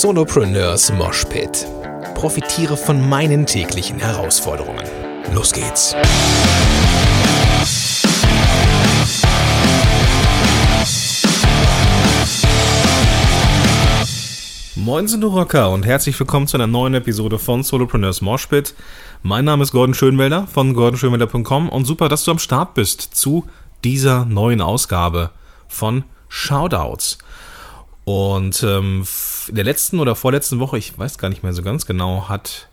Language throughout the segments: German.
Solopreneurs Moshpit. Profitiere von meinen täglichen Herausforderungen. Los geht's. Moin sind du Rocker und herzlich willkommen zu einer neuen Episode von Solopreneurs Moshpit. Mein Name ist Gordon Schönwelder von gordonschönwelder.com und super, dass du am Start bist zu dieser neuen Ausgabe von Shoutouts. Und ähm, in der letzten oder vorletzten Woche, ich weiß gar nicht mehr so ganz genau, hat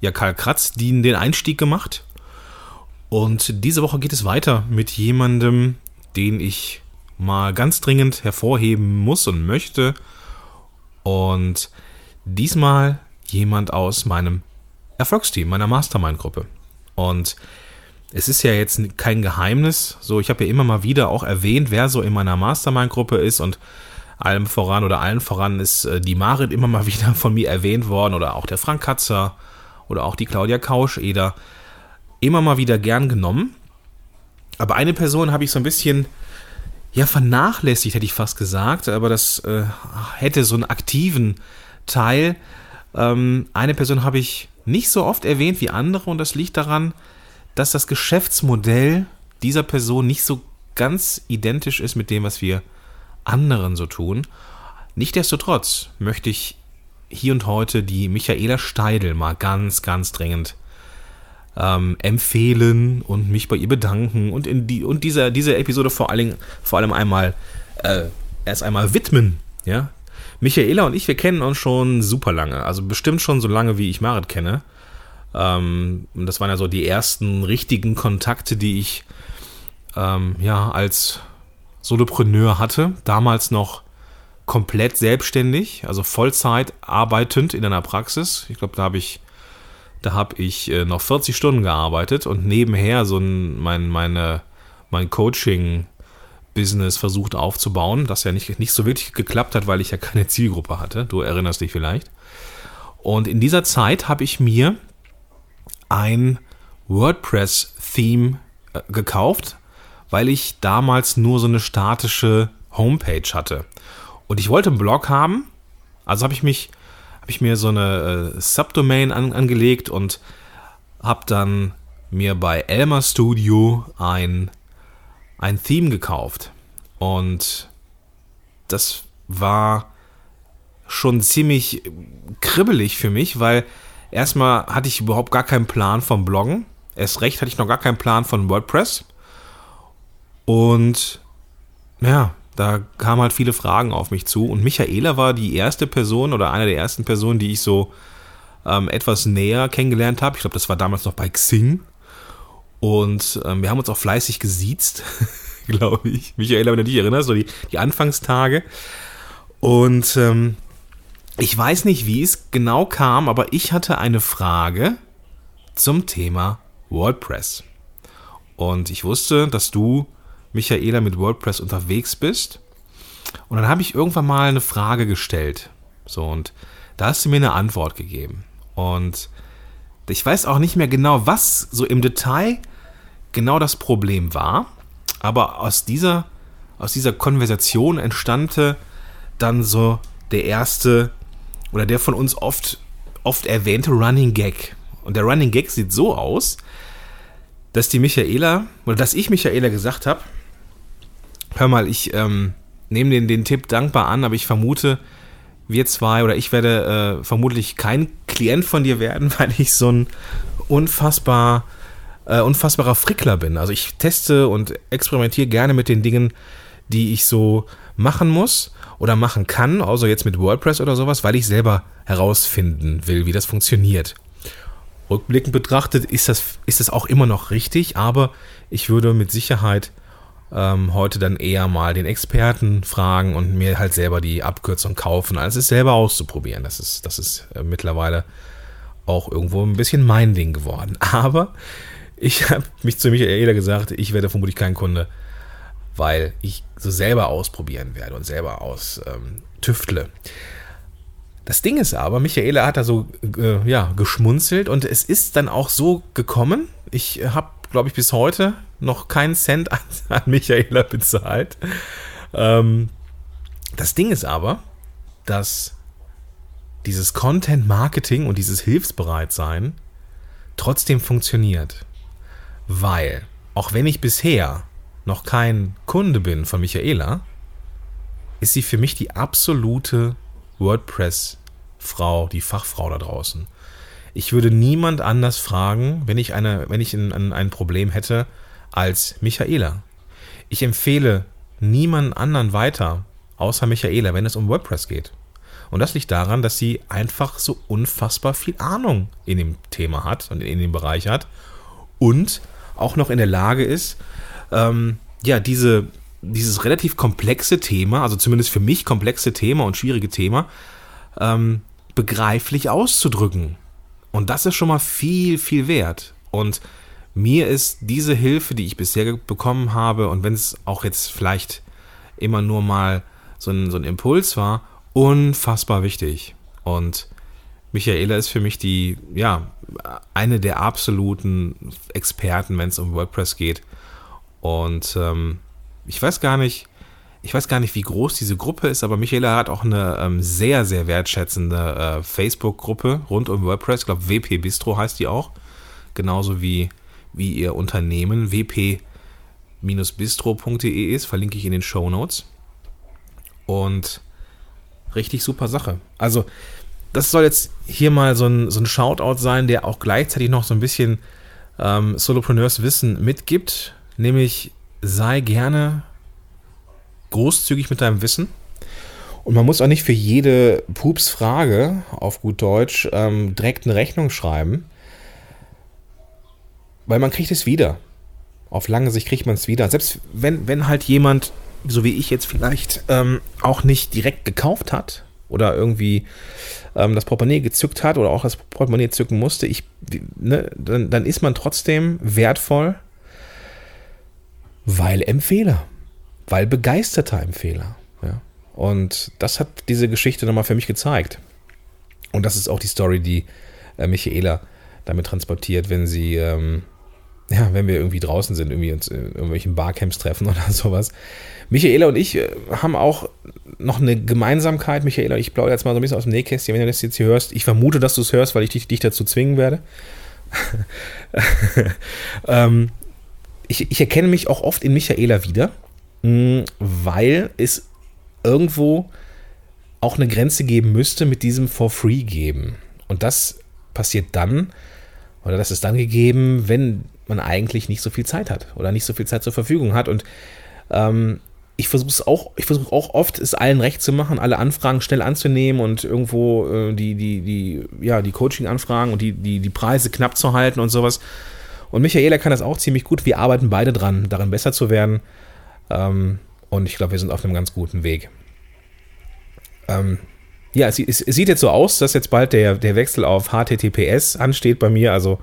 ja Karl Kratz den, den Einstieg gemacht. Und diese Woche geht es weiter mit jemandem, den ich mal ganz dringend hervorheben muss und möchte. Und diesmal jemand aus meinem Erfolgsteam, meiner Mastermind-Gruppe. Und es ist ja jetzt kein Geheimnis, so ich habe ja immer mal wieder auch erwähnt, wer so in meiner Mastermind-Gruppe ist und allem voran oder allen voran ist äh, die Marit immer mal wieder von mir erwähnt worden oder auch der Frank Katzer oder auch die Claudia Kausch-Eder. Immer mal wieder gern genommen. Aber eine Person habe ich so ein bisschen, ja, vernachlässigt, hätte ich fast gesagt, aber das äh, hätte so einen aktiven Teil. Ähm, eine Person habe ich nicht so oft erwähnt wie andere und das liegt daran, dass das Geschäftsmodell dieser Person nicht so ganz identisch ist mit dem, was wir anderen so tun. Nichtsdestotrotz möchte ich hier und heute die Michaela Steidel mal ganz, ganz dringend ähm, empfehlen und mich bei ihr bedanken und in die und dieser diese Episode vor allem vor allem einmal äh, erst einmal widmen. Ja, Michaela und ich, wir kennen uns schon super lange, also bestimmt schon so lange wie ich Marit kenne. Ähm, das waren ja so die ersten richtigen Kontakte, die ich ähm, ja als Solopreneur hatte, damals noch komplett selbstständig, also Vollzeit arbeitend in einer Praxis. Ich glaube, da habe ich, da habe ich äh, noch 40 Stunden gearbeitet und nebenher so ein, mein, meine, mein Coaching-Business versucht aufzubauen, das ja nicht, nicht so wirklich geklappt hat, weil ich ja keine Zielgruppe hatte. Du erinnerst dich vielleicht. Und in dieser Zeit habe ich mir ein WordPress-Theme äh, gekauft, weil ich damals nur so eine statische Homepage hatte. Und ich wollte einen Blog haben, also habe ich mich, habe ich mir so eine äh, Subdomain an, angelegt und habe dann mir bei Elmer Studio ein, ein Theme gekauft. Und das war schon ziemlich kribbelig für mich, weil erstmal hatte ich überhaupt gar keinen Plan vom Bloggen. Erst recht hatte ich noch gar keinen Plan von WordPress. Und ja, da kamen halt viele Fragen auf mich zu. Und Michaela war die erste Person oder eine der ersten Personen, die ich so ähm, etwas näher kennengelernt habe. Ich glaube, das war damals noch bei Xing. Und ähm, wir haben uns auch fleißig gesiezt, glaube ich. Michaela, wenn du dich erinnerst, so die, die Anfangstage. Und ähm, ich weiß nicht, wie es genau kam, aber ich hatte eine Frage zum Thema WordPress. Und ich wusste, dass du Michaela mit WordPress unterwegs bist. Und dann habe ich irgendwann mal eine Frage gestellt. So, und da hast du mir eine Antwort gegeben. Und ich weiß auch nicht mehr genau, was so im Detail genau das Problem war. Aber aus dieser, aus dieser Konversation entstammte dann so der erste oder der von uns oft, oft erwähnte Running Gag. Und der Running Gag sieht so aus, dass die Michaela, oder dass ich Michaela gesagt habe, hör mal, ich ähm, nehme den, den Tipp dankbar an, aber ich vermute, wir zwei oder ich werde äh, vermutlich kein Klient von dir werden, weil ich so ein unfassbar, äh, unfassbarer Frickler bin. Also ich teste und experimentiere gerne mit den Dingen, die ich so machen muss oder machen kann, außer jetzt mit WordPress oder sowas, weil ich selber herausfinden will, wie das funktioniert. Rückblickend betrachtet ist das, ist das auch immer noch richtig, aber ich würde mit Sicherheit ähm, heute dann eher mal den Experten fragen und mir halt selber die Abkürzung kaufen, als es selber auszuprobieren. Das ist, das ist äh, mittlerweile auch irgendwo ein bisschen mein Ding geworden. Aber ich habe mich zu Michaela gesagt, ich werde vermutlich kein Kunde, weil ich so selber ausprobieren werde und selber aus ähm, tüftle. Das Ding ist aber, Michaela hat da so äh, ja, geschmunzelt und es ist dann auch so gekommen. Ich habe, glaube ich, bis heute noch keinen Cent an, an Michaela bezahlt. Ähm, das Ding ist aber, dass dieses Content Marketing und dieses Hilfsbereitsein trotzdem funktioniert. Weil, auch wenn ich bisher noch kein Kunde bin von Michaela, ist sie für mich die absolute WordPress-Frau, die Fachfrau da draußen. Ich würde niemand anders fragen, wenn ich, eine, wenn ich ein, ein Problem hätte, als Michaela. Ich empfehle niemanden anderen weiter, außer Michaela, wenn es um WordPress geht. Und das liegt daran, dass sie einfach so unfassbar viel Ahnung in dem Thema hat und in dem Bereich hat und auch noch in der Lage ist, ähm, ja, diese, dieses relativ komplexe Thema, also zumindest für mich komplexe Thema und schwierige Thema, ähm, begreiflich auszudrücken. Und das ist schon mal viel, viel wert. Und mir ist diese Hilfe, die ich bisher bekommen habe, und wenn es auch jetzt vielleicht immer nur mal so ein, so ein Impuls war, unfassbar wichtig. Und Michaela ist für mich die, ja, eine der absoluten Experten, wenn es um WordPress geht. Und ähm, ich weiß gar nicht, ich weiß gar nicht, wie groß diese Gruppe ist, aber Michaela hat auch eine ähm, sehr, sehr wertschätzende äh, Facebook-Gruppe rund um WordPress. Ich glaube, WP Bistro heißt die auch. Genauso wie, wie ihr Unternehmen wp-bistro.de ist. Verlinke ich in den Show Notes. Und richtig super Sache. Also, das soll jetzt hier mal so ein, so ein Shoutout sein, der auch gleichzeitig noch so ein bisschen ähm, Solopreneurs Wissen mitgibt. Nämlich sei gerne großzügig mit deinem Wissen. Und man muss auch nicht für jede Pups-Frage auf gut Deutsch ähm, direkt eine Rechnung schreiben, weil man kriegt es wieder. Auf lange Sicht kriegt man es wieder. Selbst wenn, wenn halt jemand, so wie ich jetzt vielleicht, ähm, auch nicht direkt gekauft hat oder irgendwie ähm, das Portemonnaie gezückt hat oder auch das Portemonnaie zücken musste, ich, ne, dann, dann ist man trotzdem wertvoll, weil Empfehler weil begeisterter Empfehler. Ja. Und das hat diese Geschichte nochmal für mich gezeigt. Und das ist auch die Story, die äh, Michaela damit transportiert, wenn sie, ähm, ja, wenn wir irgendwie draußen sind, irgendwie uns in irgendwelchen Barcamps treffen oder sowas. Michaela und ich äh, haben auch noch eine Gemeinsamkeit. Michaela, ich plaudere jetzt mal so ein bisschen aus dem Nähkästchen, wenn du das jetzt hier hörst. Ich vermute, dass du es hörst, weil ich dich, dich dazu zwingen werde. ähm, ich, ich erkenne mich auch oft in Michaela wieder. Mm, weil es irgendwo auch eine Grenze geben müsste mit diesem For Free geben. Und das passiert dann, oder das ist dann gegeben, wenn man eigentlich nicht so viel Zeit hat oder nicht so viel Zeit zur Verfügung hat. Und ähm, ich versuche es auch, ich versuche auch oft, es allen recht zu machen, alle Anfragen schnell anzunehmen und irgendwo äh, die, die, die, ja, die Coaching-Anfragen und die, die, die Preise knapp zu halten und sowas. Und Michaela kann das auch ziemlich gut. Wir arbeiten beide dran, darin besser zu werden. Ähm, und ich glaube, wir sind auf einem ganz guten Weg. Ähm, ja, es, es, sieht jetzt so aus, dass jetzt bald der, der Wechsel auf HTTPS ansteht bei mir. Also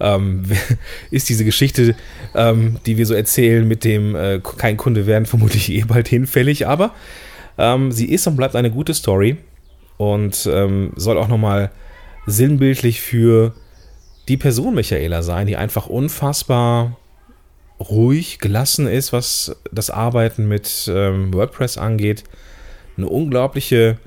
ähm, ist diese Geschichte, ähm, die wir so erzählen, mit dem äh, kein Kunde werden, vermutlich eh bald hinfällig. Aber ähm, sie ist und bleibt eine gute Story und ähm, soll auch nochmal sinnbildlich für die Person Michaela sein, die einfach unfassbar ruhig, gelassen ist, was das Arbeiten mit ähm, WordPress angeht, eine unglaubliche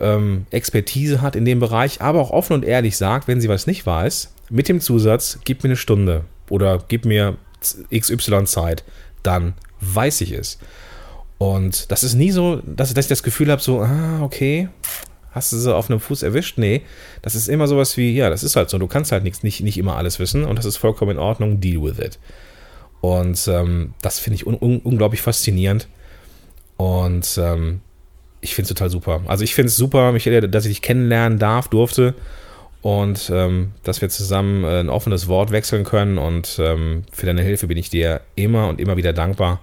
ähm, Expertise hat in dem Bereich, aber auch offen und ehrlich sagt, wenn sie was nicht weiß, mit dem Zusatz, gib mir eine Stunde oder gib mir XY Zeit, dann weiß ich es. Und das ist nie so, dass, dass ich das Gefühl habe, so, ah, okay, hast du sie auf einem Fuß erwischt? Nee, das ist immer sowas wie, ja, das ist halt so, du kannst halt nicht, nicht immer alles wissen und das ist vollkommen in Ordnung, deal with it. Und ähm, das finde ich un un unglaublich faszinierend. Und ähm, ich finde es total super. Also ich finde es super, Michael, dass ich dich kennenlernen darf, durfte. Und ähm, dass wir zusammen äh, ein offenes Wort wechseln können. Und ähm, für deine Hilfe bin ich dir immer und immer wieder dankbar.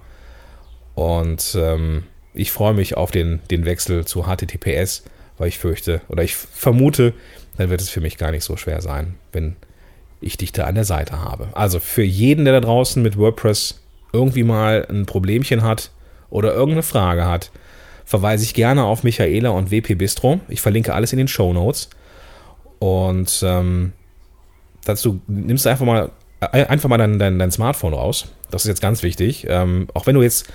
Und ähm, ich freue mich auf den, den Wechsel zu HTTPS, weil ich fürchte oder ich vermute, dann wird es für mich gar nicht so schwer sein, wenn ich dich da an der Seite habe. Also für jeden, der da draußen mit WordPress irgendwie mal ein Problemchen hat oder irgendeine Frage hat, verweise ich gerne auf Michaela und WP Bistro. Ich verlinke alles in den Show Notes. Und ähm, dazu nimmst du einfach mal, äh, einfach mal dein, dein, dein Smartphone raus. Das ist jetzt ganz wichtig. Ähm, auch wenn du jetzt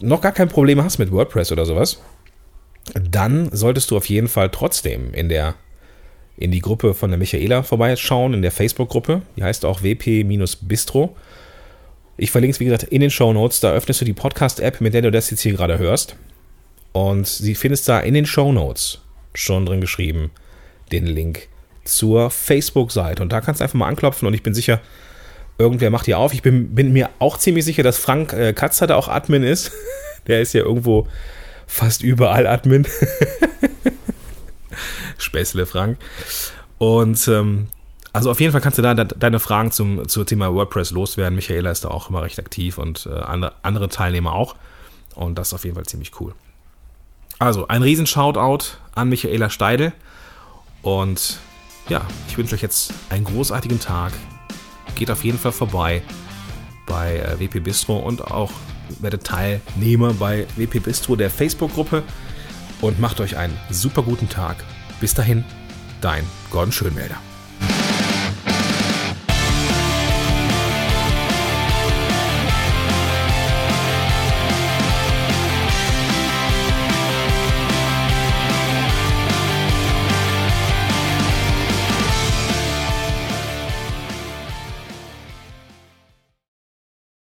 noch gar kein Problem hast mit WordPress oder sowas, dann solltest du auf jeden Fall trotzdem in der in die Gruppe von der Michaela vorbeischauen, in der Facebook-Gruppe. Die heißt auch WP-Bistro. Ich verlinke es, wie gesagt, in den Show Notes. Da öffnest du die Podcast-App, mit der du das jetzt hier gerade hörst. Und sie findest da in den Show Notes schon drin geschrieben den Link zur Facebook-Seite. Und da kannst du einfach mal anklopfen und ich bin sicher, irgendwer macht die auf. Ich bin, bin mir auch ziemlich sicher, dass Frank äh, Katzer da auch Admin ist. Der ist ja irgendwo fast überall Admin. Späßle Frank. Und ähm, also auf jeden Fall kannst du da deine Fragen zum, zum Thema WordPress loswerden. Michaela ist da auch immer recht aktiv und äh, andere, andere Teilnehmer auch. Und das ist auf jeden Fall ziemlich cool. Also ein riesen Shoutout an Michaela Steide. Und ja, ich wünsche euch jetzt einen großartigen Tag. Geht auf jeden Fall vorbei bei äh, WP Bistro und auch werdet Teilnehmer bei WP Bistro der Facebook-Gruppe und macht euch einen super guten Tag. Bis dahin, dein Gordon Schönwälder.